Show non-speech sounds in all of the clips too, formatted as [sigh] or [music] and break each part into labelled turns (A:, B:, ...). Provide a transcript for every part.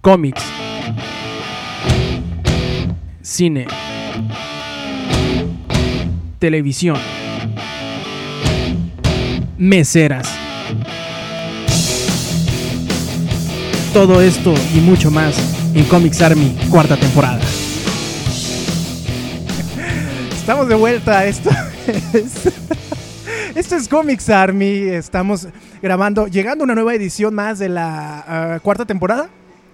A: cómics, cine, televisión, meseras. Todo esto y mucho más en Comics Army, cuarta temporada.
B: Estamos de vuelta. Esto es, esto es Comics Army. Estamos grabando, llegando a una nueva edición más de la ah, cuarta temporada.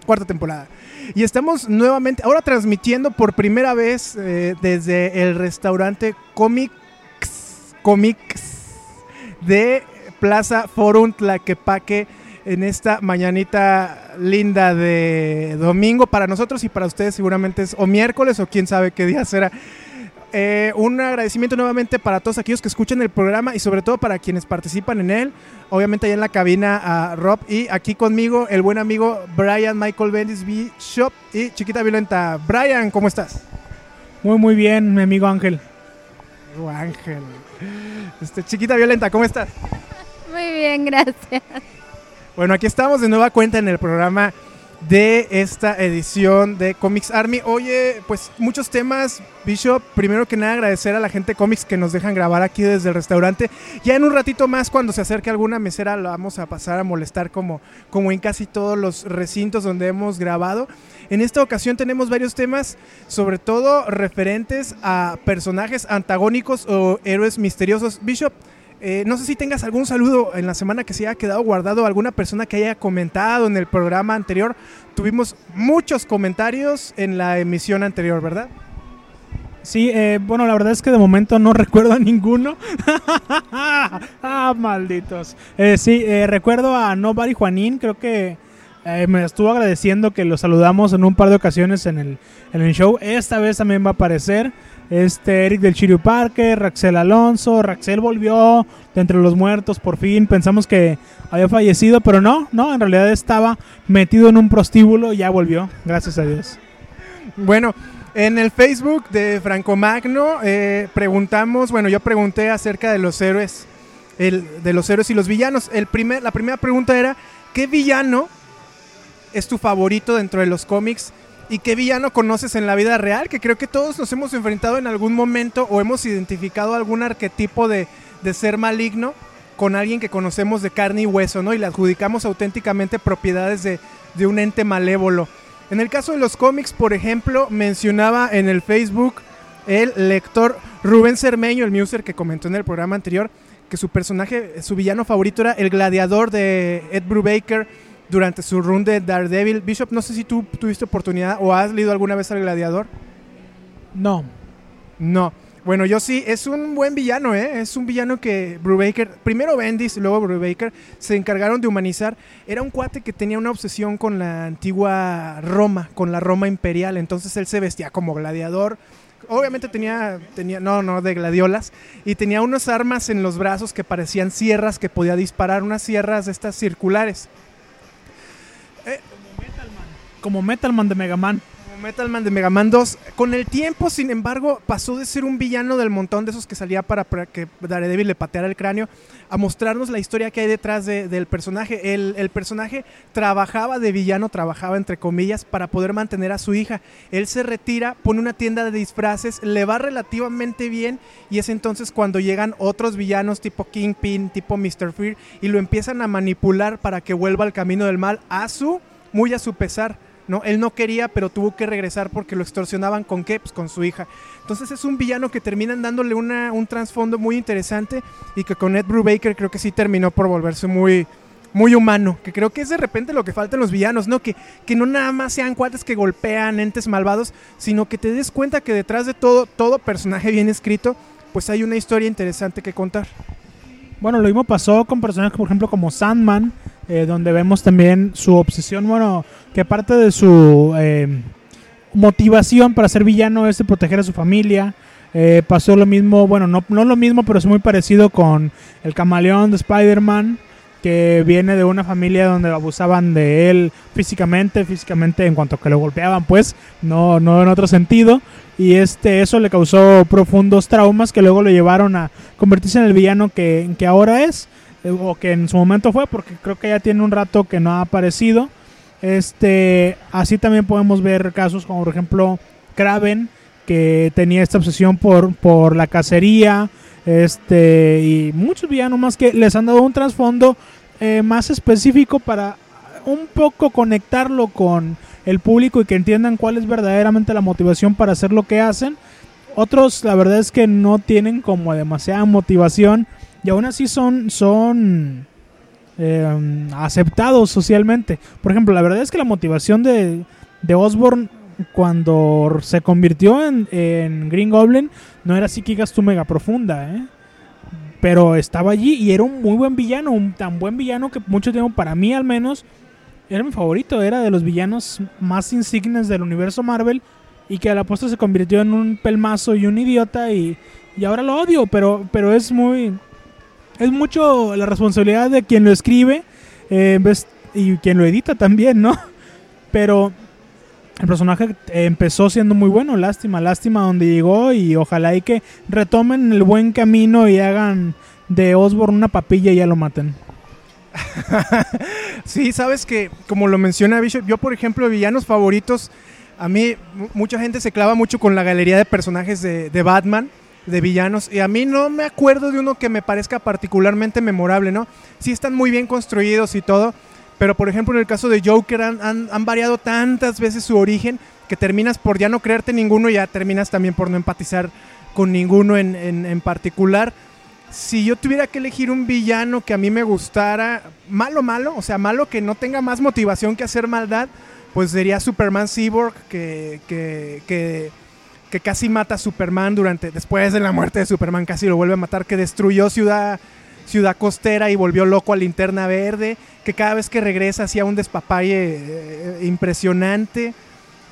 B: Cuarta temporada. Y estamos nuevamente, ahora transmitiendo por primera vez eh, desde el restaurante Comics, Comics de Plaza Forum Tlaquepaque en esta mañanita linda de domingo para nosotros y para ustedes seguramente es o miércoles o quién sabe qué día será. Eh, un agradecimiento nuevamente para todos aquellos que escuchan el programa y sobre todo para quienes participan en él. Obviamente allá en la cabina a Rob y aquí conmigo el buen amigo Brian Michael Bendis Shop y Chiquita Violenta. Brian, ¿cómo estás?
C: Muy, muy bien, mi amigo Ángel.
B: Oh, Ángel. Este, Chiquita Violenta, ¿cómo estás?
D: Muy bien, gracias.
B: Bueno, aquí estamos de nueva cuenta en el programa de esta edición de Comics Army. Oye, pues muchos temas, Bishop. Primero que nada, agradecer a la gente de Comics que nos dejan grabar aquí desde el restaurante. Ya en un ratito más, cuando se acerque alguna mesera, lo vamos a pasar a molestar como, como en casi todos los recintos donde hemos grabado. En esta ocasión tenemos varios temas, sobre todo referentes a personajes antagónicos o héroes misteriosos. Bishop, eh, no sé si tengas algún saludo en la semana que se haya quedado guardado, alguna persona que haya comentado en el programa anterior. Tuvimos muchos comentarios en la emisión anterior, ¿verdad?
C: Sí, eh, bueno, la verdad es que de momento no [laughs] recuerdo a ninguno. [laughs] ah, malditos. Eh, sí, recuerdo a Nobody Juanín, creo que me estuvo agradeciendo que lo saludamos en un par de ocasiones en el, en el show. Esta vez también va a aparecer este Eric del Chirio Parque, Raxel Alonso, Raxel volvió de entre los muertos por fin, pensamos que había fallecido, pero no, no, en realidad estaba metido en un prostíbulo y ya volvió, gracias a Dios.
B: Bueno, en el Facebook de Franco Magno eh, preguntamos, bueno, yo pregunté acerca de los héroes, el, de los héroes y los villanos. El primer, la primera pregunta era, ¿qué villano es tu favorito dentro de los cómics? Y qué villano conoces en la vida real, que creo que todos nos hemos enfrentado en algún momento o hemos identificado algún arquetipo de, ser maligno con alguien que conocemos de carne y hueso, ¿no? Y le adjudicamos auténticamente propiedades de, de un ente malévolo. En el caso de los cómics, por ejemplo, mencionaba en el Facebook el lector Rubén Cermeño, el muser que comentó en el programa anterior, que su personaje, su villano favorito era el gladiador de Ed Brubaker durante su run de Daredevil. Bishop, no sé si tú tuviste oportunidad o has leído alguna vez al Gladiador.
C: No.
B: No. Bueno, yo sí, es un buen villano, ¿eh? Es un villano que Brubaker, primero Bendis, luego Brubaker, se encargaron de humanizar. Era un cuate que tenía una obsesión con la antigua Roma, con la Roma imperial. Entonces él se vestía como gladiador. Obviamente tenía, tenía, no, no, de gladiolas. Y tenía unas armas en los brazos que parecían sierras que podía disparar, unas sierras de estas circulares.
C: Como Metalman de Mega Man.
B: Como Metalman de Mega Man 2. Con el tiempo, sin embargo, pasó de ser un villano del montón de esos que salía para, que Daredevil le pateara el cráneo a mostrarnos la historia que hay detrás del personaje. El, el, personaje trabajaba de villano, trabajaba entre comillas, para poder mantener a su hija. Él se retira, pone una tienda de disfraces, le va relativamente bien y es entonces cuando llegan otros villanos tipo Kingpin, tipo Mr. Fear y lo empiezan a manipular para que vuelva al camino del mal a su, muy a su pesar. Él no quería, pero tuvo que regresar porque lo extorsionaban con qué? Pues con su hija. Entonces es un villano que terminan dándole una, un trasfondo muy interesante y que con Ed Brubaker creo que sí terminó por volverse muy, muy humano, que creo que es de repente lo que falta en los villanos, ¿no? Que, que no nada más sean cuates que golpean entes malvados, sino que te des cuenta que detrás de todo, todo personaje bien escrito, pues hay una historia interesante que contar.
C: Bueno, lo mismo pasó con personajes, por ejemplo, como Sandman, eh, donde vemos también su obsesión, bueno, que parte de su eh, motivación para ser villano es de proteger a su familia. Eh, pasó lo mismo, bueno, no, no lo mismo, pero es muy parecido con el camaleón de Spider-Man, que viene de una familia donde abusaban de él físicamente, físicamente en cuanto que lo golpeaban, pues, no, no en otro sentido. Y este, eso le causó profundos traumas que luego lo llevaron a convertirse en el villano que, que ahora es, eh, o que en su momento fue, porque creo que ya tiene un rato que no ha aparecido. Este, así también podemos ver casos como por ejemplo Kraven, que tenía esta obsesión por, por la cacería, este, y muchos villanos más que les han dado un trasfondo eh, más específico para un poco conectarlo con el público y que entiendan cuál es verdaderamente la motivación para hacer lo que hacen. Otros, la verdad es que no tienen como demasiada motivación y aún así son, son eh, aceptados socialmente. Por ejemplo, la verdad es que la motivación de, de Osborn cuando se convirtió en, en, Green Goblin no era así que digas tú mega profunda, ¿eh? Pero estaba allí y era un muy buen villano, un tan buen villano que mucho tiempo, para mí al menos, era mi favorito, era de los villanos más insignes del universo Marvel y que a la postre se convirtió en un pelmazo y un idiota y, y ahora lo odio, pero, pero es muy... Es mucho la responsabilidad de quien lo escribe eh, y quien lo edita también, ¿no? [laughs] Pero el personaje empezó siendo muy bueno, lástima, lástima donde llegó y ojalá y que retomen el buen camino y hagan de Osborn una papilla y ya lo maten. [laughs]
B: sí, sabes que, como lo menciona Bishop, yo por ejemplo, villanos favoritos, a mí mucha gente se clava mucho con la galería de personajes de, Batman, de villanos, y a mí no me acuerdo de uno que me parezca particularmente memorable, ¿no? Sí están muy bien construidos y todo, pero por ejemplo en el caso de Joker han, variado tantas veces su origen que terminas por ya no creerte ninguno y ya terminas también por no empatizar con ninguno en, en particular si yo tuviera que elegir un villano que a mí me gustara, malo, malo, o sea, malo que no tenga más motivación que hacer maldad, pues sería Superman Cyborg, que, que, que, casi mata a Superman durante, después de la muerte de Superman, casi lo vuelve a matar, que destruyó Ciudad, ciudad Costera y volvió loco a Linterna Verde, que cada vez que regresa hacía un despapalle eh, impresionante.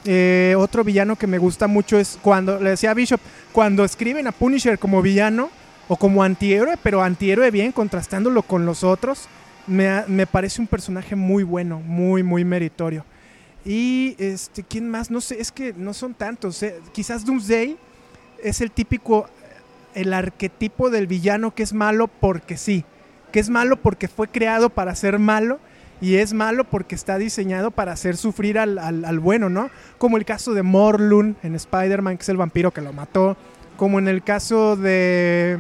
B: Eh, otro villano que me gusta mucho es cuando, le decía Bishop, cuando escriben a Punisher como villano, o como antihéroe, pero antihéroe bien, contrastándolo con los otros, me, me, parece un personaje muy bueno, muy, muy meritorio. Y, este, ¿quién más? No sé, es que no son tantos. Eh. Quizás Doomsday es el típico, el arquetipo del villano que es malo porque sí, que es malo porque fue creado para ser malo y es malo porque está diseñado para hacer sufrir al, al, al bueno, ¿no? Como el caso de Morlun en Spider-Man, que es el vampiro que lo mató, como en el caso de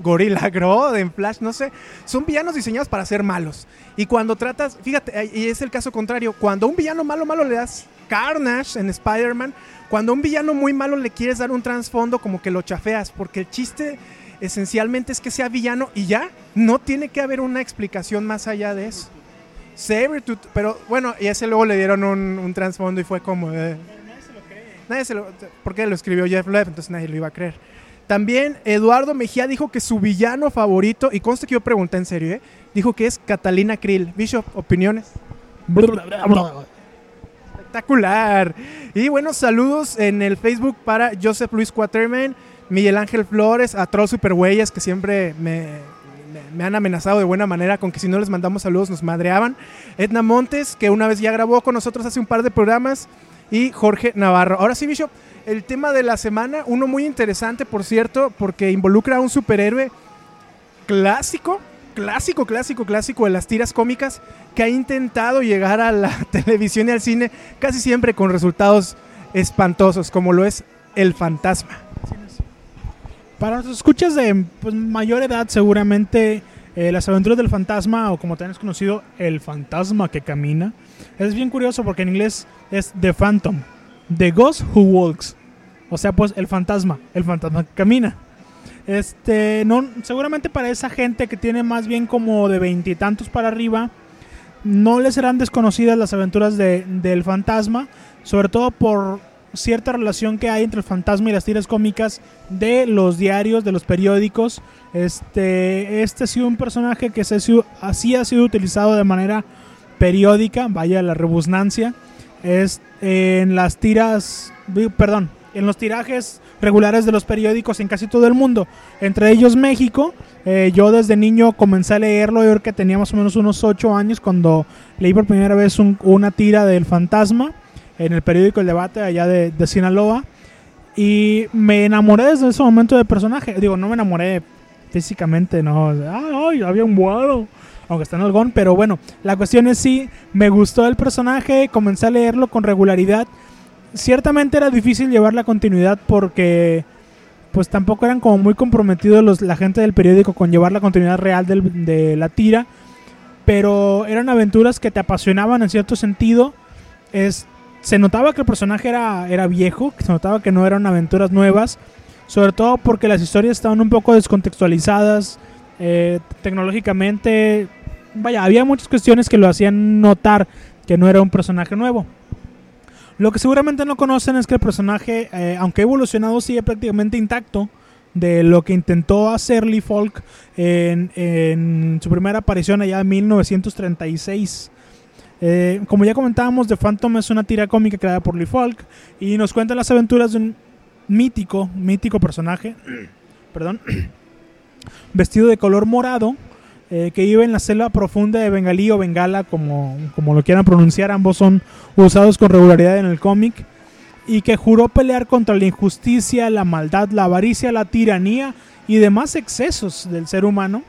B: Gorilla [laughs] Grodd en Flash, no sé, son villanos diseñados para ser malos. Y cuando tratas, fíjate, y es el caso contrario, cuando a un villano malo, malo le das Carnage en Spider-Man, cuando a un villano muy malo le quieres dar un trasfondo, como que lo chafeas, porque el chiste esencialmente es que sea villano y ya, no tiene que haber una explicación más allá de eso. Sabretooth, pero bueno, y ese luego le dieron un, un trasfondo y fue como... Eh, nadie se lo cree. Nadie se lo, porque lo escribió Jeff Lev, entonces nadie lo iba a creer. También Eduardo Mejía dijo que su villano favorito, y conste que yo pregunté en serio, ¿eh? dijo que es Catalina Krill. Bishop, opiniones. Espectacular. Y bueno, saludos en el Facebook para Joseph Luis Quaterman, Miguel Ángel Flores, a Troll Superhuellas, que siempre me, me, me, han amenazado de buena manera con que si no les mandamos saludos nos madreaban. Edna Montes, que una vez ya grabó con nosotros hace un par de programas. Y Jorge Navarro. Ahora sí, Bishop, el tema de la semana, uno muy interesante, por cierto, porque involucra a un superhéroe clásico, clásico, clásico, clásico de las tiras cómicas, que ha intentado llegar a la [laughs] televisión y al cine casi siempre con resultados espantosos, como lo es El Fantasma.
C: Para los escuchas de pues, mayor edad, seguramente eh, las aventuras del fantasma, o como también es conocido, El Fantasma que camina, es bien curioso porque en inglés es The Phantom, The Ghost Who Walks. O sea, pues el fantasma, el fantasma que camina. Este, no, seguramente para esa gente que tiene más bien como de veintitantos para arriba, no les serán desconocidas las aventuras de, del fantasma, sobre todo por cierta relación que hay entre el fantasma y las tiras cómicas de los diarios, de los periódicos. Este, este ha sido un personaje que se, así ha sido utilizado de manera periódica, vaya la rebusnancia, es en las tiras, perdón, en los tirajes regulares de los periódicos en casi todo el mundo, entre ellos México. Eh, yo desde niño comencé a leerlo, yo creo que tenía más o menos unos 8 años cuando leí por primera vez un, una tira del fantasma en el periódico El Debate allá de, de, Sinaloa. Y me enamoré desde ese momento del personaje. Digo, no me enamoré físicamente, no. Ay, había un vuelo. Aunque está en algón, pero bueno, la cuestión es sí, me gustó el personaje, comencé a leerlo con regularidad. Ciertamente era difícil llevar la continuidad porque pues tampoco eran como muy comprometidos los, la gente del periódico con llevar la continuidad real de la tira, pero eran aventuras que te apasionaban en cierto sentido. Es, se notaba que el personaje era, era viejo, se notaba que no eran aventuras nuevas, sobre todo porque las historias estaban un poco descontextualizadas, eh, tecnológicamente, vaya, había muchas cuestiones que lo hacían notar que no era un personaje nuevo. Lo que seguramente no conocen es que el personaje, eh, aunque evolucionado, sigue prácticamente intacto de lo que intentó hacer Lee Falk en, en su primera aparición allá en 1936. Eh, como ya comentábamos, The Phantom es una tira cómica creada por Lee Falk y nos cuenta las aventuras de un mítico, mítico personaje, [clears throat] perdón, [clears throat] vestido de color morado, eh, que vive en la selva profunda de Bengalí o Bengala, como, como lo quieran pronunciar, ambos son usados con regularidad en el cómic, y que juró pelear contra la injusticia, la maldad, la avaricia, la tiranía y demás excesos del ser humano.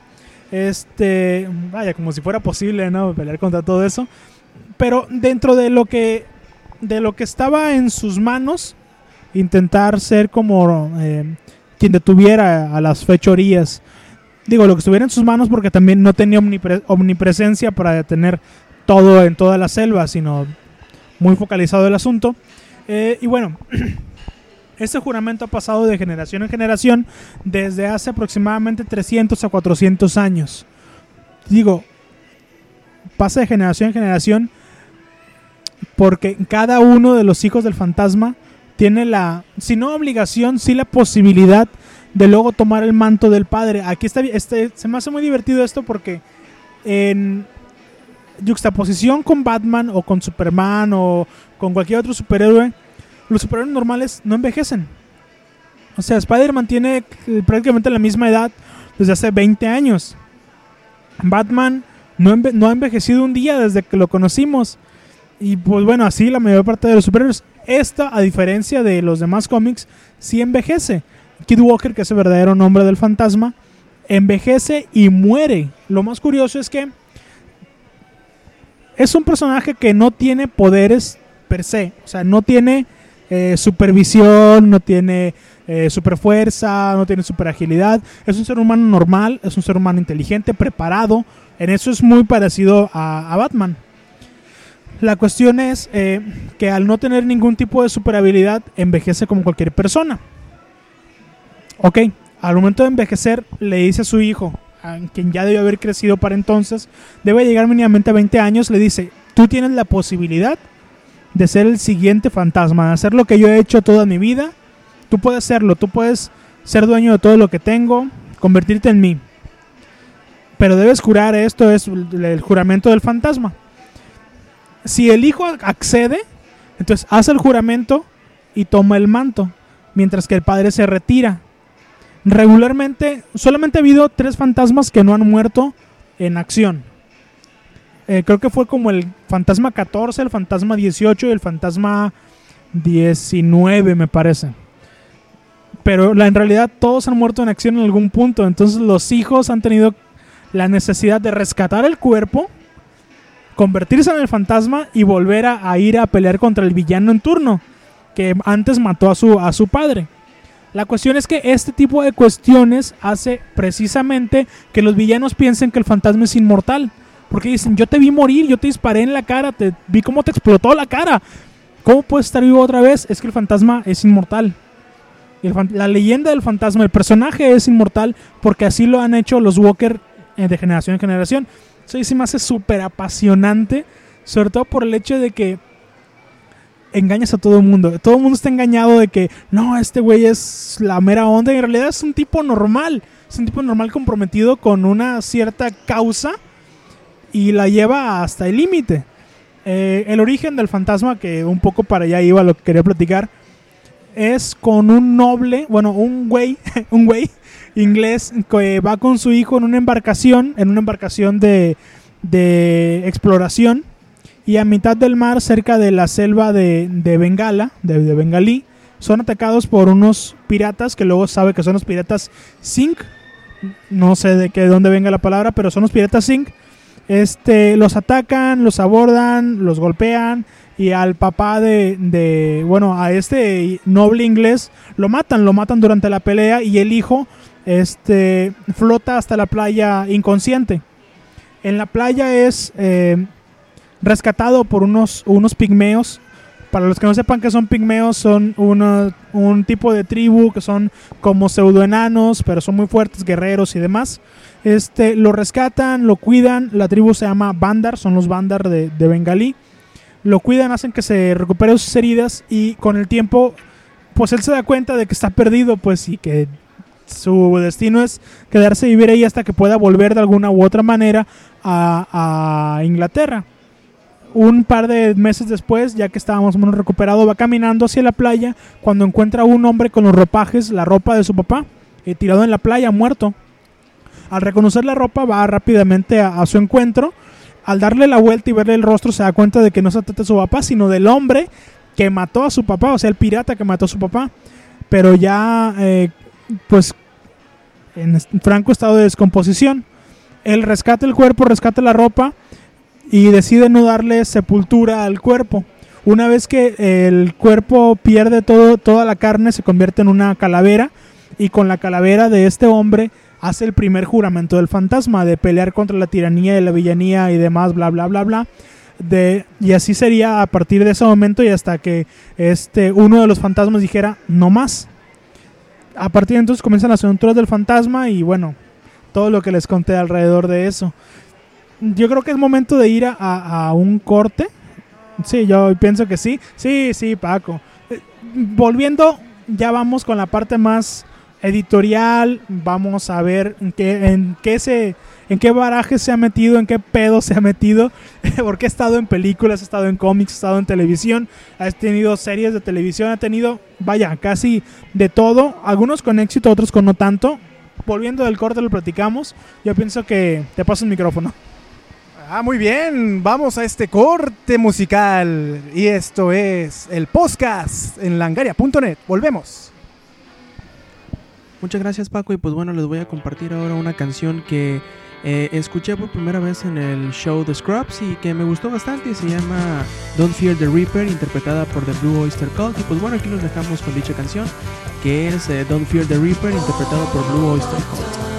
C: Este, vaya, como si fuera posible, ¿no? Pelear contra todo eso. Pero dentro de lo que, de lo que estaba en sus manos, intentar ser como eh, quien detuviera a las fechorías. Digo, lo que estuviera en sus manos porque también no tenía omnipre- omnipresencia para detener todo en toda la selva, sino muy focalizado el asunto. Eh, y bueno, [clears throat] este juramento ha pasado de generación en generación desde hace aproximadamente 300 a 400 años. Digo, pasa de generación en generación porque cada uno de los hijos del fantasma tiene la, si no obligación, sí la posibilidad de luego tomar el manto del padre. Aquí está, este, se me hace muy divertido esto porque en juxtaposición con Batman o con Superman o con cualquier otro superhéroe, los superhéroes normales no envejecen. O sea, Spider-Man tiene prácticamente la misma edad desde hace 20 años. Batman no, enve- no ha envejecido un día desde que lo conocimos. Y pues bueno, así la mayor parte de los superhéroes. Esta, a diferencia de los demás cómics, sí envejece. Kid Walker, que es el verdadero nombre del fantasma, envejece y muere. Lo más curioso es que es un personaje que no tiene poderes per se. O sea, no tiene eh, supervisión, no tiene eh, super fuerza, no tiene super agilidad. Es un ser humano normal, es un ser humano inteligente, preparado. En eso es muy parecido a, Batman. La cuestión es eh, que al no tener ningún tipo de super habilidad, envejece como cualquier persona. Ok, al momento de envejecer, le dice a su hijo, a quien ya debió haber crecido para entonces, debe llegar mínimamente a 20 años, le dice, tú tienes la posibilidad de ser el siguiente fantasma, de hacer lo que yo he hecho toda mi vida. Tú puedes hacerlo, tú puedes ser dueño de todo lo que tengo, convertirte en mí. Pero debes jurar, esto es el juramento del fantasma. Si el hijo accede, entonces hace el juramento y toma el manto, mientras que el padre se retira. Regularmente, solamente ha habido tres fantasmas que no han muerto en acción. Eh, creo que fue como el fantasma 14, el fantasma 18 y el fantasma 19, me parece. Pero en realidad todos han muerto en acción en algún punto. Entonces los hijos han tenido la necesidad de rescatar el cuerpo, convertirse en el fantasma y volver a, a ir a pelear contra el villano en turno, que antes mató a su, a su padre. La cuestión es que este tipo de cuestiones hace precisamente que los villanos piensen que el fantasma es inmortal. Porque dicen, yo te vi morir, yo te disparé en la cara, te vi cómo te explotó la cara. ¿Cómo puedes estar vivo otra vez? Es que el fantasma es inmortal. La leyenda del fantasma, el personaje es inmortal porque así lo han hecho los Walker eh, de generación en generación. Eso sí me hace súper apasionante, sobre todo por el hecho de que engañas a todo el mundo. Todo el mundo está engañado de que no, este güey es la mera onda en realidad es un tipo normal. Es un tipo normal comprometido con una cierta causa y la lleva hasta el límite. Eh, el origen del fantasma, que un poco para allá iba lo que quería platicar, es con un noble, bueno, un güey, [laughs] un güey inglés que va con su hijo en una embarcación, en una embarcación de, de exploración, y a mitad del mar, cerca de la selva de, de Bengala, de, Bengalí, son atacados por unos piratas que luego sabe que son los piratas Zinc. No sé de qué de dónde venga la palabra, pero son los piratas Zinc. Este, los atacan, los abordan, los golpean y al papá de, de, bueno, a este noble inglés lo matan, lo matan durante la pelea y el hijo este, flota hasta la playa inconsciente. En la playa es eh, rescatado por unos, unos pigmeos. Para los que no sepan que son pigmeos, son uno- un tipo de tribu que son como pseudoenanos, pero son muy fuertes, guerreros y demás. Este, lo rescatan, lo cuidan. La tribu se llama Bandar, son los Bandar de, de Bengalí. Lo cuidan, hacen que se recupere sus heridas y con el tiempo, pues él se da cuenta de que está perdido, pues y que su destino es quedarse a vivir ahí hasta que pueda volver de alguna u otra manera a Inglaterra. Un par de meses después, ya que estábamos menos recuperado, va caminando hacia la playa cuando encuentra a un hombre con los ropajes, la ropa de su papá, eh, tirado en la playa, muerto. Al reconocer la ropa, va rápidamente a, su encuentro. Al darle la vuelta y verle el rostro, se da cuenta de que no se trata de su papá, sino del hombre que mató a su papá, o sea, el pirata que mató a su papá. Pero ya, eh, pues, en franco estado de descomposición. Él rescata el cuerpo, rescata la ropa y decide no darle sepultura al cuerpo. Una vez que el cuerpo pierde todo, toda la carne, se convierte en una calavera y con la calavera de este hombre hace el primer juramento del fantasma de pelear contra la tiranía y la villanía y demás, bla, bla, bla, bla. De, y así sería a partir de ese momento y hasta que este uno de los fantasmas dijera no más. A partir de entonces comienzan las aventuras del fantasma y bueno, todo lo que les conté alrededor de eso. Yo creo que es momento de ir a, a- un corte. Sí, yo pienso que sí. Sí, sí, Paco. Eh, Volviendo, ya vamos con la parte más editorial. Vamos a ver en qué, en qué se, en qué baraje se ha metido, en qué pedo se ha metido. [laughs] Porque ha estado en películas, ha estado en cómics, ha estado en televisión, ha tenido series de televisión, ha tenido, vaya, casi de todo. Algunos con éxito, otros con no tanto. Volviendo del corte lo platicamos. Yo pienso que te paso el micrófono.
B: Ah, muy bien. Vamos a este corte musical. Y esto es el podcast en langaria.net. Volvemos.
A: Muchas gracias Paco y pues bueno les voy a compartir ahora una canción que eh, escuché por primera vez en el show The Scrubs y que me gustó bastante se llama Don't Fear the Reaper interpretada por The Blue Oyster Cult y pues bueno aquí nos dejamos con dicha canción que es eh, Don't Fear the Reaper interpretado por Blue Oyster Cult.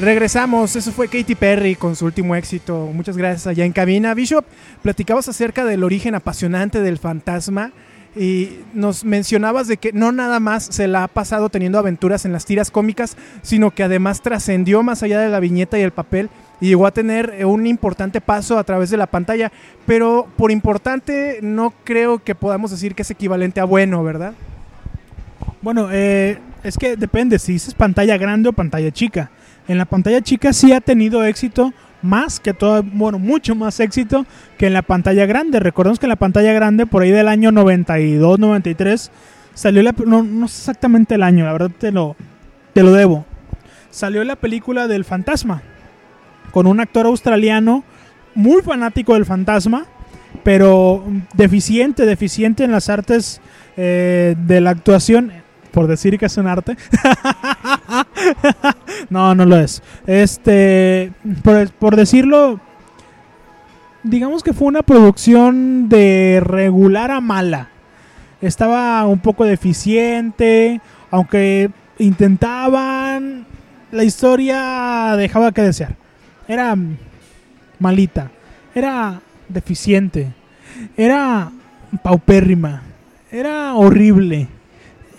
B: Regresamos, eso fue Katy Perry con su último éxito. Muchas gracias allá en cabina. Bishop, platicabas acerca del origen apasionante del fantasma y nos mencionabas de que no nada más se la ha pasado teniendo aventuras en las tiras cómicas, sino que además trascendió más allá de la viñeta y el papel y llegó a tener eh, un importante paso a través de la pantalla. Pero por importante no creo que podamos decir que es equivalente a bueno, ¿verdad?
C: Bueno, eh, es que depende si dices pantalla grande o pantalla chica. En la pantalla chica sí ha tenido éxito más que todo, bueno, mucho más éxito que en la pantalla grande. Recordemos que en la pantalla grande, por ahí del año 92, 93, salió la... No, no sé exactamente el año, la verdad te lo, te lo debo. Salió la película del fantasma, con un actor australiano muy fanático del fantasma, pero deficiente, deficiente en las artes eh, de la actuación, por decir que es un arte. [laughs] no, no lo es. Este, por, por decirlo, digamos que fue una producción de regular a mala. Estaba un poco deficiente, aunque intentaban, la historia dejaba que desear. Era malita, era deficiente, era paupérrima, era horrible.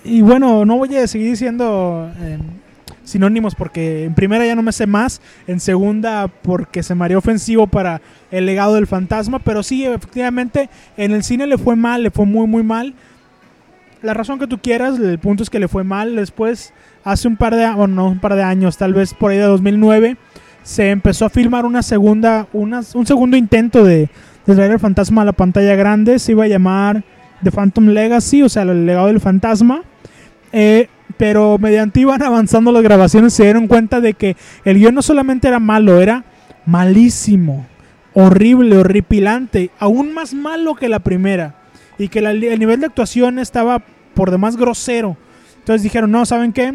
C: Y bueno, no voy a seguir diciendo eh, sinónimos porque en primera ya no me sé más, en segunda porque se me ofensivo para el legado del fantasma, pero sí, efectivamente, en el cine le fue mal, le fue muy, muy mal. La razón que tú quieras, el punto es que le fue mal. Después, hace un par de, o no, un par de años, tal vez por ahí de 2009, se empezó a filmar una segunda, una, un segundo intento de, de traer el fantasma a la pantalla grande. Se iba a llamar The Phantom Legacy, o sea, el legado del fantasma. Eh, pero mediante iban avanzando las grabaciones se dieron cuenta de que el guion no solamente era malo, era malísimo, horrible, horripilante, aún más malo que la primera. Y que el nivel de actuación estaba por demás grosero. Entonces dijeron, no, ¿saben qué?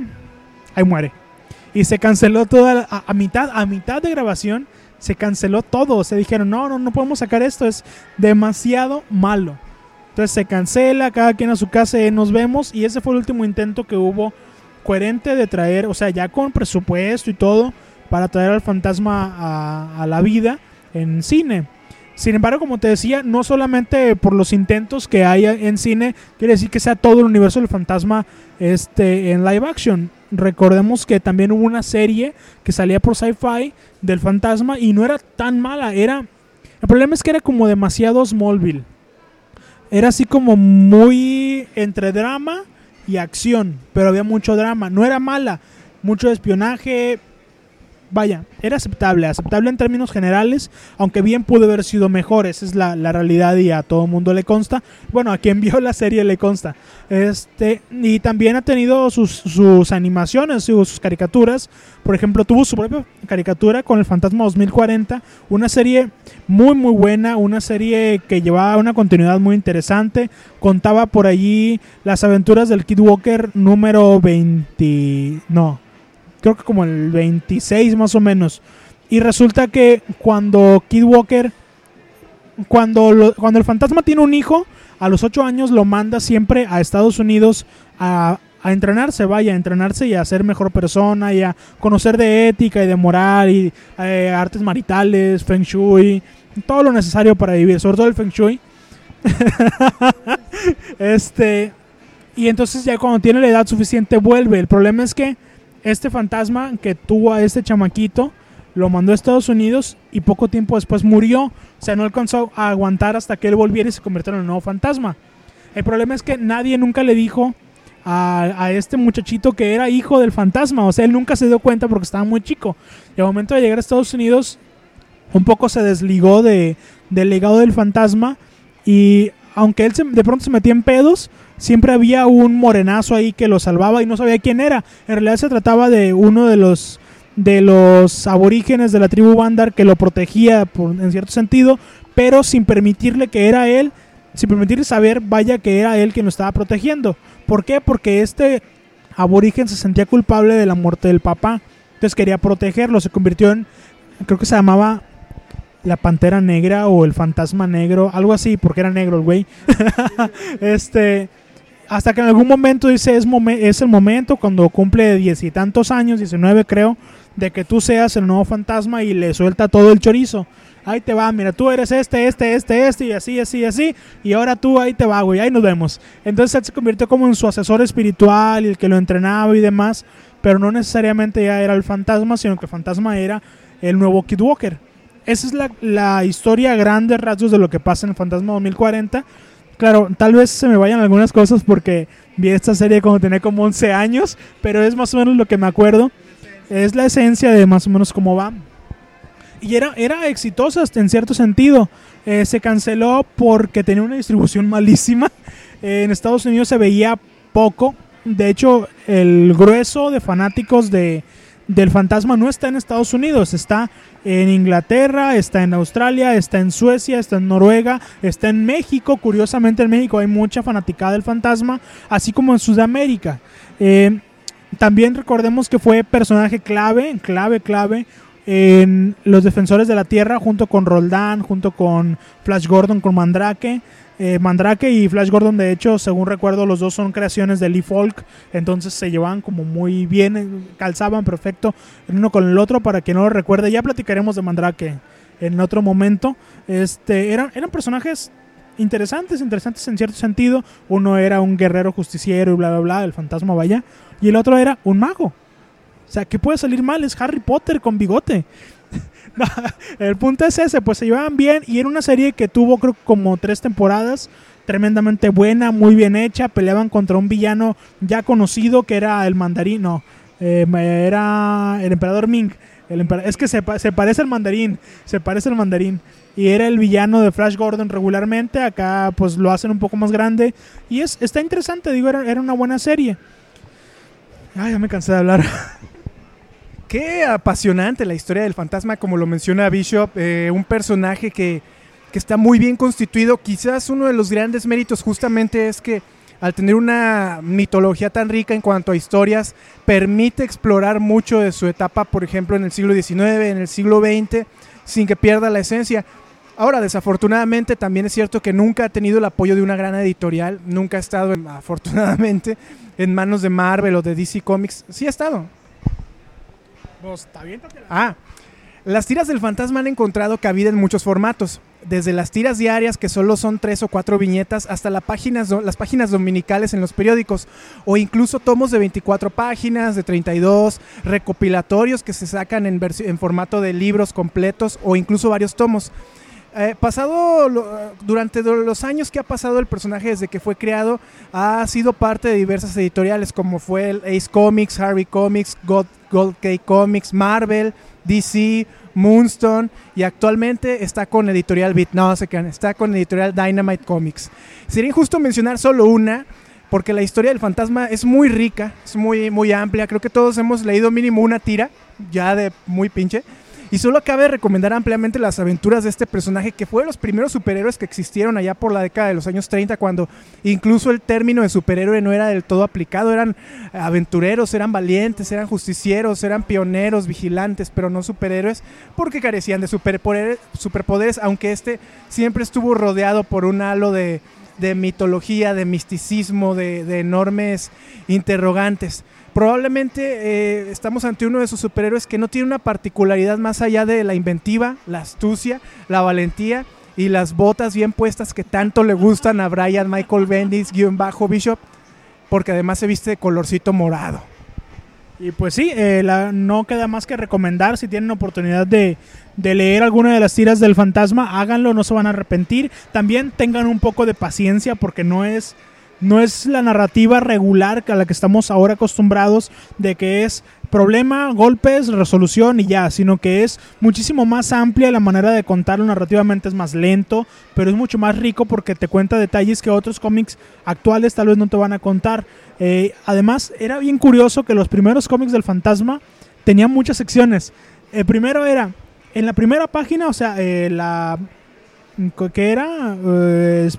C: Ahí muere. Y se canceló toda, la- a, a mitad, a mitad de grabación, se canceló todo. Se dijeron, no, no, no podemos sacar esto, es demasiado malo. Entonces se cancela, cada quien a su casa, eh, nos vemos. Y ese fue el último intento que hubo coherente de traer, o sea, ya con presupuesto y todo, para traer al fantasma a, a la vida en cine. Sin embargo, como te decía, no solamente por los intentos que hay en cine, quiere decir que sea todo el universo del fantasma este, en live action. Recordemos que también hubo una serie que salía por sci-fi del fantasma y no era tan mala. Era, el problema es que era como demasiado Smallville. Era así como muy entre drama y acción, pero había mucho drama. No era mala, mucho espionaje. Vaya, era aceptable, aceptable en términos generales, aunque bien pudo haber sido mejor, esa es la, la realidad y a todo mundo le consta. Bueno, a quien [laughs] vio la serie le consta. Este, y también ha tenido sus, sus animaciones, sus, sus caricaturas. Por ejemplo, tuvo su propia caricatura con el Fantasma 2040, una serie muy muy buena, una serie que llevaba una continuidad muy interesante. Contaba por allí las aventuras del Kid Walker número 20, no, creo que como el 26 más o menos. Y resulta que cuando Kid Walker, cuando, lo- cuando el fantasma tiene un hijo, a los 8 años lo manda siempre a Estados Unidos a, a entrenarse, vaya, a entrenarse y a ser mejor persona y a conocer de ética y de moral y eh, artes maritales, feng shui, todo lo necesario para vivir, sobre todo el feng shui. [laughs] Este. Y entonces ya cuando tiene la edad suficiente vuelve. El problema es que este fantasma que tuvo a este chamaquito lo mandó a Estados Unidos y poco tiempo después murió. O sea, no alcanzó a aguantar hasta que él volviera y se convirtió en un nuevo fantasma. El problema es que nadie nunca le dijo a, este muchachito que era hijo del fantasma. O sea, él nunca se dio cuenta porque estaba muy chico. Y al momento de llegar a Estados Unidos, un poco se desligó de, del legado del fantasma. Y aunque él de pronto se metía en pedos, siempre había un morenazo ahí que lo salvaba y no sabía quién era. En realidad se trataba de uno de los de los aborígenes de la tribu Bandar que lo protegía por- en cierto sentido, pero sin permitirle que era él, sin permitirle saber, vaya que era él quien lo estaba protegiendo. ¿Por qué? Porque este aborigen se sentía culpable de la muerte del papá, entonces quería protegerlo, se convirtió en, creo que se llamaba la pantera negra o el fantasma negro, algo así, porque era negro el güey. [laughs] este, hasta que en algún momento dice es, momen- es el momento cuando cumple diez y tantos años, 19 creo, de que tú seas el nuevo fantasma y le suelta todo el chorizo. Ahí te va, mira, tú eres este, este, este, este, y así, así, así. Y ahora tú ahí te va, güey, ahí nos vemos. Entonces él se convirtió como en su asesor espiritual el que lo entrenaba y demás. Pero no necesariamente ya era el fantasma, sino que el fantasma era el nuevo Kid Walker. Esa es la, la historia a grandes rasgos de lo que pasa en el Fantasma 2040. Claro, tal vez se me vayan algunas cosas porque vi esta serie cuando tenía como 11 años, pero es más o menos lo que me acuerdo. Es la esencia de más o menos cómo va. Y era, era exitosa en cierto sentido. Eh, se canceló porque tenía una distribución [laughs] malísima. Eh, en Estados Unidos se veía poco. De hecho, el grueso de fanáticos de, del fantasma no está en Estados Unidos. Está en Inglaterra, está en Australia, está en Suecia, está en Noruega, está en México. Curiosamente en México hay mucha fanaticada del fantasma, así como en Sudamérica. Eh, también recordemos que fue personaje clave, clave, clave en los defensores de la Tierra, junto con Roldán, junto con Flash Gordon, con Mandrake. Eh, Mandrake y Flash Gordon, de hecho, según recuerdo, los dos son creaciones de Lee Folk, entonces se llevaban como muy bien, eh, calzaban perfecto el uno con el otro. Para que no lo recuerde, ya platicaremos de Mandrake en otro momento. Este, eran, eran personajes interesantes, interesantes en cierto sentido. Uno era un guerrero justiciero y bla, bla, bla, el fantasma vaya, y el otro era un mago. O sea, ¿qué puede salir mal? Es Harry Potter con bigote. [laughs] El punto es ese, pues se llevaban bien y era una serie que tuvo creo como tres temporadas, tremendamente buena, muy bien hecha, peleaban contra un villano ya conocido que era el mandarín, no, eh, era el emperador Ming. Es que se, pa- se parece al mandarín, se parece al mandarín. Y era el villano de Flash Gordon regularmente, acá pues lo hacen un poco más grande. Y es, está interesante, digo, era una buena serie. Ay, ya me cansé de hablar. [laughs]
B: Qué apasionante la historia del fantasma, como lo menciona Bishop, eh, un personaje que, que está muy bien constituido. Quizás uno de los grandes méritos justamente es que al tener una mitología tan rica en cuanto a historias, permite explorar mucho de su etapa, por ejemplo, en el siglo XIX, en el siglo XX, sin que pierda la esencia. Ahora, desafortunadamente, también es cierto que nunca ha tenido el apoyo de una gran editorial, nunca ha estado, en- afortunadamente, en manos de Marvel o de DC Comics. Sí ha estado, Ah, las tiras del fantasma han encontrado cabida en muchos formatos, desde las tiras diarias que solo son tres o cuatro viñetas hasta la páginas las páginas dominicales en los periódicos o incluso tomos de 24 páginas, de 32, recopilatorios que se sacan en, formato de libros completos o incluso varios tomos. Eh, pasado durante los años que ha pasado el personaje desde que fue creado ha sido parte de diversas editoriales como fue el Ace Comics, Harvey Comics, God, Gold Cake Comics, Marvel, DC, Moonstone y actualmente está con editorial Beat, no se crean, está con editorial Dynamite Comics. Sería injusto mencionar solo una porque la historia del fantasma es muy rica, es muy muy amplia, creo que todos hemos leído mínimo una tira ya de muy pinche. Y solo cabe recomendar ampliamente las aventuras de este personaje que fue de los primeros superhéroes que existieron allá por la década de los años 30 cuando incluso el término de superhéroe no era del todo aplicado, eran aventureros, eran valientes, eran justicieros, eran pioneros, vigilantes, pero no superhéroes porque carecían de superpoderes, superpoderes aunque este siempre estuvo rodeado por un halo de, de mitología, de misticismo, de, enormes interrogantes. Probablemente eh, estamos ante uno de esos superhéroes que no tiene una particularidad más allá de la inventiva, la astucia, la valentía y las botas bien puestas que tanto le gustan a Brian Michael Bendis, guion bajo Bishop, porque además se viste de colorcito morado.
C: Y pues sí, eh, la- no queda más que recomendar si tienen oportunidad de, de leer alguna de las tiras del fantasma, háganlo, no se van a arrepentir. También tengan un poco de paciencia porque no es, no es la narrativa regular a la que estamos ahora acostumbrados de que es problema, golpes, resolución y ya, sino que es muchísimo más amplia la manera de contarlo narrativamente, es más lento, pero es mucho más rico porque te cuenta detalles que otros cómics actuales tal vez no te van a contar. Eh, además, era bien curioso que los primeros cómics del fantasma tenían muchas secciones. El primero era, en la primera página, o sea, eh, la... que era? Eh, es,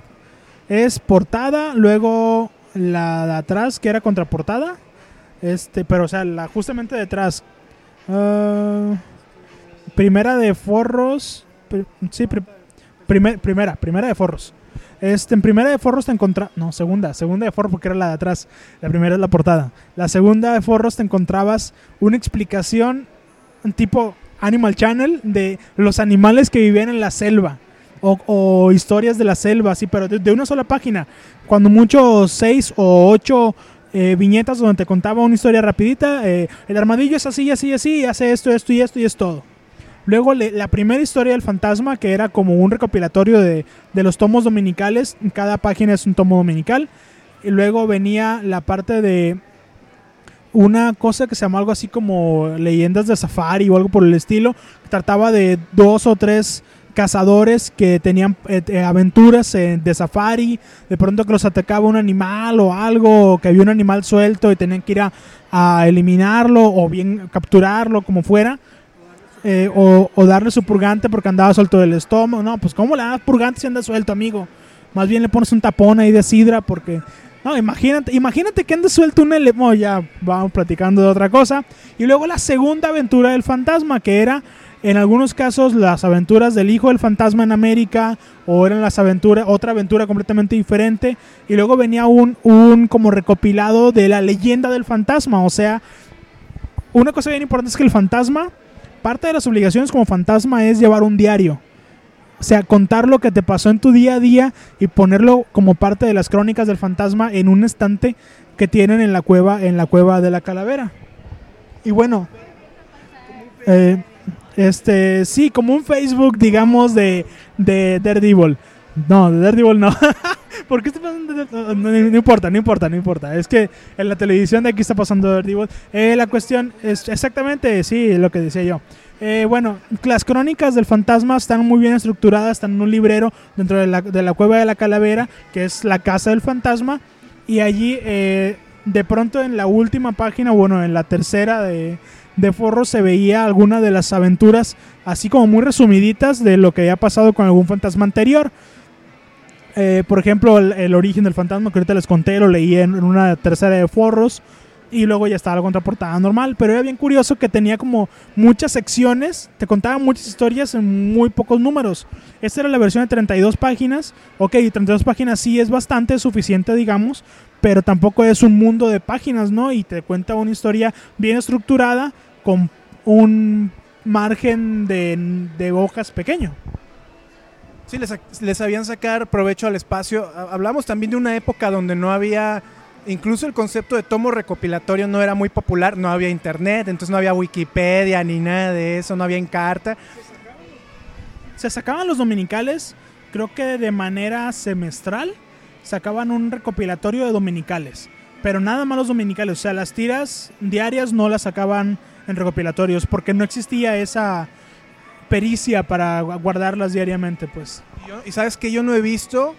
C: es portada, luego la de atrás, que era contraportada. Este, pero o sea, justamente detrás. ah, primera de forros. sí, pri- primer- primera, primera de forros. Este, en primera de forros te encontrabas. No, segunda, segunda de forros porque era la de atrás. La primera es la portada. La segunda de forros te encontrabas una explicación tipo Animal Channel de los animales que vivían en la selva. O, historias de la selva, sí, pero de, de una sola página. Cuando mucho seis o ocho eh, viñetas donde te contaba una historia rapidita. eh, el armadillo es así, así, así, y hace esto, esto y esto y es todo. Luego la primera historia del fantasma, que era como un recopilatorio de, de los tomos dominicales. Cada página es un tomo dominical. Y luego venía la parte de una cosa que se llama algo así como leyendas de safari o algo por el estilo. Trataba de dos o tres cazadores que tenían eh, eh, aventuras eh, de safari, de pronto que los atacaba un animal o algo, o que había un animal suelto y tenían que ir a, eliminarlo o bien capturarlo, como fuera. eh, o, darle su purgante porque andaba suelto del estómago. No, pues ¿cómo le das purgante si anda suelto, amigo? Más bien le pones un tapón ahí de sidra porque... No, imagínate, imagínate que ande suelto un elefante. ya vamos platicando de otra cosa. Y luego la segunda aventura del fantasma, que era en algunos casos las aventuras del hijo del fantasma en América, o eran las aventuras, otra aventura completamente diferente. Y luego venía un, un como recopilado de la leyenda del fantasma. O sea, una cosa bien importante es que el fantasma, parte de las obligaciones como fantasma es llevar un diario. O sea, contar lo que te pasó en tu día a día y ponerlo como parte de las crónicas del fantasma en un estante que tienen en la cueva, en la cueva de la calavera. Y bueno, eh, este, sí, como un Facebook, digamos, de, de Daredevil. No, de Daredevil no. [laughs] ¿Por qué está pasando? no, no importa, no importa, no importa. Es que en la televisión de aquí está pasando Daredevil. Eh, la cuestión es exactamente, sí, lo que decía yo. Eh, bueno, las crónicas del fantasma están muy bien estructuradas, están en un librero dentro de la, de la cueva de la calavera, que es la casa del fantasma. Y allí, eh, de pronto en la última página, bueno, en la tercera de, de Forro se veía alguna de las aventuras, así como muy resumiditas de lo que había pasado con algún fantasma anterior. Eh, por ejemplo, el, origen del fantasma que ahorita les conté, lo leí en, una tercera de Forros. Y luego ya estaba la contraportada normal. Pero era bien curioso que tenía como muchas secciones. Te contaba muchas historias en muy pocos números. Esta era la versión de 32 páginas. Ok, 32 páginas sí es bastante, suficiente, digamos. Pero tampoco es un mundo de páginas, ¿no? Y te cuenta una historia bien estructurada con un margen de, de hojas pequeño.
B: Sí, les, les sabían sacar provecho al espacio. Ha- Hablamos también de una época donde no había, incluso el concepto de tomo recopilatorio no era muy popular, no había internet, entonces no había Wikipedia ni nada de eso, no había Encarta.
C: Se sacaban los dominicales, creo que de manera semestral, sacaban un recopilatorio de dominicales. Pero nada más los dominicales, o sea, las tiras diarias no las sacaban en recopilatorios porque no existía esa pericia para gu- guardarlas diariamente, pues.
B: Y sabes que yo no he visto,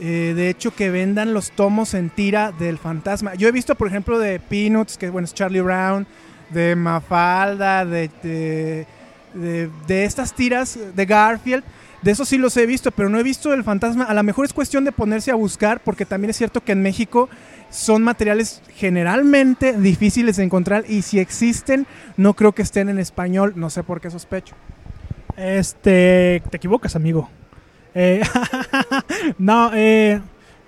B: eh, de hecho, que vendan los tomos en tira del fantasma. Yo he visto, por ejemplo, de Peanuts, que bueno, es Charlie Brown, de Mafalda, de, de, de- de estas tiras de Garfield. De eso sí los he visto, pero no he visto el fantasma. A lo mejor es cuestión de ponerse a buscar, porque también es cierto que en México son materiales generalmente difíciles de encontrar y si existen, no creo que estén en español. No sé por qué sospecho.
C: Este, te equivocas, amigo. Eh, [laughs] no, eh,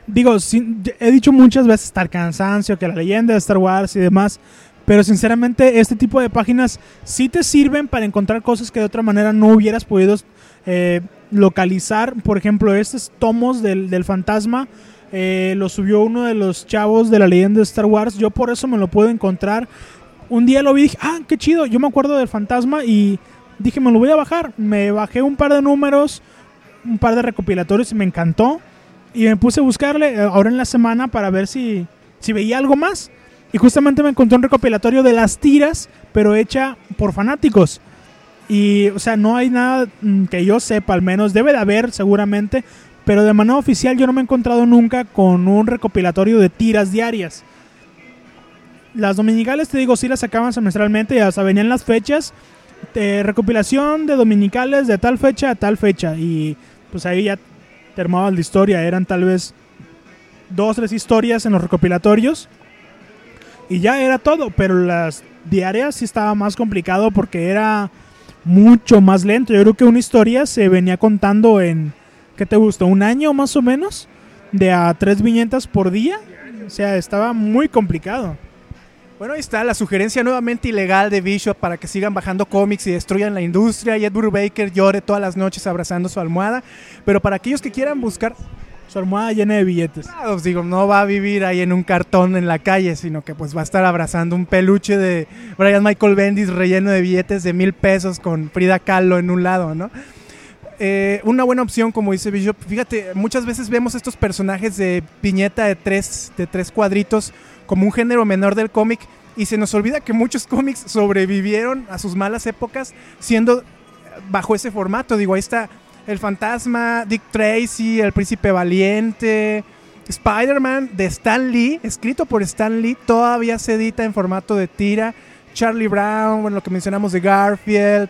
C: digo, sin- he dicho muchas veces hasta el cansancio que la leyenda de Star Wars y demás, pero sinceramente este tipo de páginas sí te sirven para encontrar cosas que de otra manera no hubieras podido eh, localizar, por ejemplo, estos tomos del, del fantasma. Eh, lo subió uno de los chavos de la leyenda de Star Wars. Yo por eso me lo puedo encontrar. Un día lo vi y dije, ah, qué chido. Yo me acuerdo del fantasma y dije, me lo voy a bajar. Me bajé un par de números, un par de recopilatorios y me encantó. Y me puse a buscarle eh, ahora en la semana para ver si, si veía algo más. Y justamente me encontré un recopilatorio de las tiras, pero hecha por fanáticos. Y, o sea, no hay nada mm, que yo sepa, al menos. Debe de haber, seguramente. Pero de manera oficial yo no me he encontrado nunca con un recopilatorio de tiras diarias. Las dominicales, te digo, sí las sacaban semestralmente, ya hasta venían las fechas. de recopilación de dominicales de tal fecha a tal fecha. Y pues ahí ya terminaba la historia. Eran tal vez dos, tres historias en los recopilatorios. Y ya era todo. Pero las diarias sí estaba más complicado porque era mucho más lento. Yo creo que una historia se venía contando en, ¿qué te gusta? ¿Un año más o menos? De a tres viñetas por día. O sea, estaba muy complicado.
B: Bueno, ahí está la sugerencia nuevamente ilegal de Bishop para que sigan bajando cómics y destruyan la industria y Ed Brubaker llore todas las noches abrazando su almohada. Pero para aquellos que quieran buscar,
C: Su almohada llena de billetes.
B: ah, os digo, no va a vivir ahí en un cartón en la calle, sino que pues va a estar abrazando un peluche de Brian Michael Bendis relleno de billetes de mil pesos con Frida Kahlo en un lado, ¿no? Eh, una buena opción, como dice Bishop. Fíjate, muchas veces vemos estos personajes de viñeta de tres, de tres cuadritos como un género menor del cómic y se nos olvida que muchos [laughs] cómics sobrevivieron a sus malas épocas siendo bajo ese formato. Digo, ahí está El Fantasma, Dick Tracy, El Príncipe Valiente, Spider-Man de Stan Lee, escrito por Stan Lee, todavía se edita en formato de tira. Charlie Brown, bueno, lo que mencionamos de Garfield,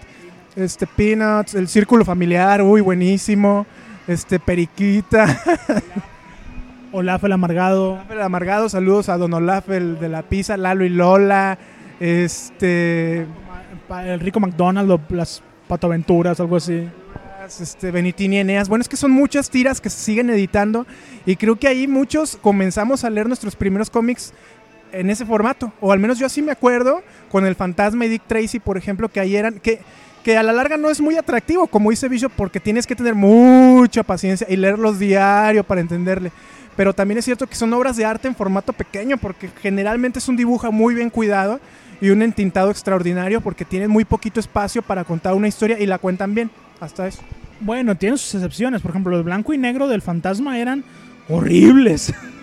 B: este Peanuts, El Círculo Familiar, uy, buenísimo. Este Periquita. [laughs]
C: Olaf el amargado.
B: El amargado, saludos a Don Olaf, el de la pizza, Lalo y Lola. Este.
C: El rico McDonald las patoaventuras, algo así.
B: este, Benitini y Eneas. Bueno, es que son muchas tiras que se siguen editando y creo que ahí muchos comenzamos a leer nuestros primeros cómics en ese formato. O al menos yo así me acuerdo con el Fantasma y Dick Tracy, por ejemplo, que ahí eran... Que, que a la larga no es muy atractivo, como dice Bishop, porque tienes que tener mucha paciencia y leerlos diario para entenderle. Pero también es cierto que son obras de arte en formato pequeño, porque generalmente es un dibujo muy bien cuidado y un entintado extraordinario, porque tienen muy poquito espacio para contar una historia y la cuentan bien. Hasta eso.
C: Bueno, tiene sus excepciones. Por ejemplo, los blanco y negro del fantasma eran horribles. [laughs]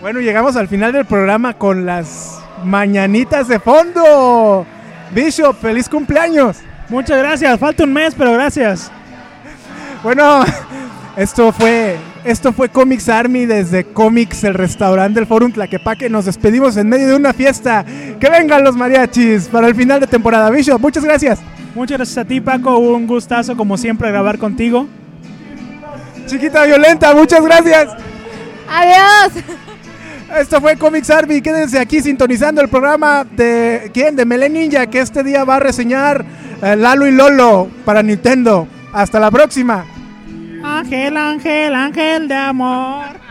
B: Bueno, llegamos al final del programa con las mañanitas de fondo. Bishop, feliz cumpleaños.
C: Muchas gracias. Falta un mes, pero gracias.
B: Bueno, esto fue esto fue Comics Army desde Comics, el restaurante del Forum Tlaquepaque. Nos despedimos en medio de una fiesta. Que vengan los mariachis para el final de temporada. Bishop, muchas gracias.
C: Muchas gracias a ti, Paco. Un gustazo, como siempre, grabar contigo.
B: Chiquita Violenta, muchas gracias.
D: Adiós.
B: Esto fue Comics Army. Quédense aquí sintonizando el programa de quién, de Mele Ninja, que este día va a reseñar eh, Lalo y Lolo para Nintendo. Hasta la próxima.
C: Ángel, ángel, ángel de amor.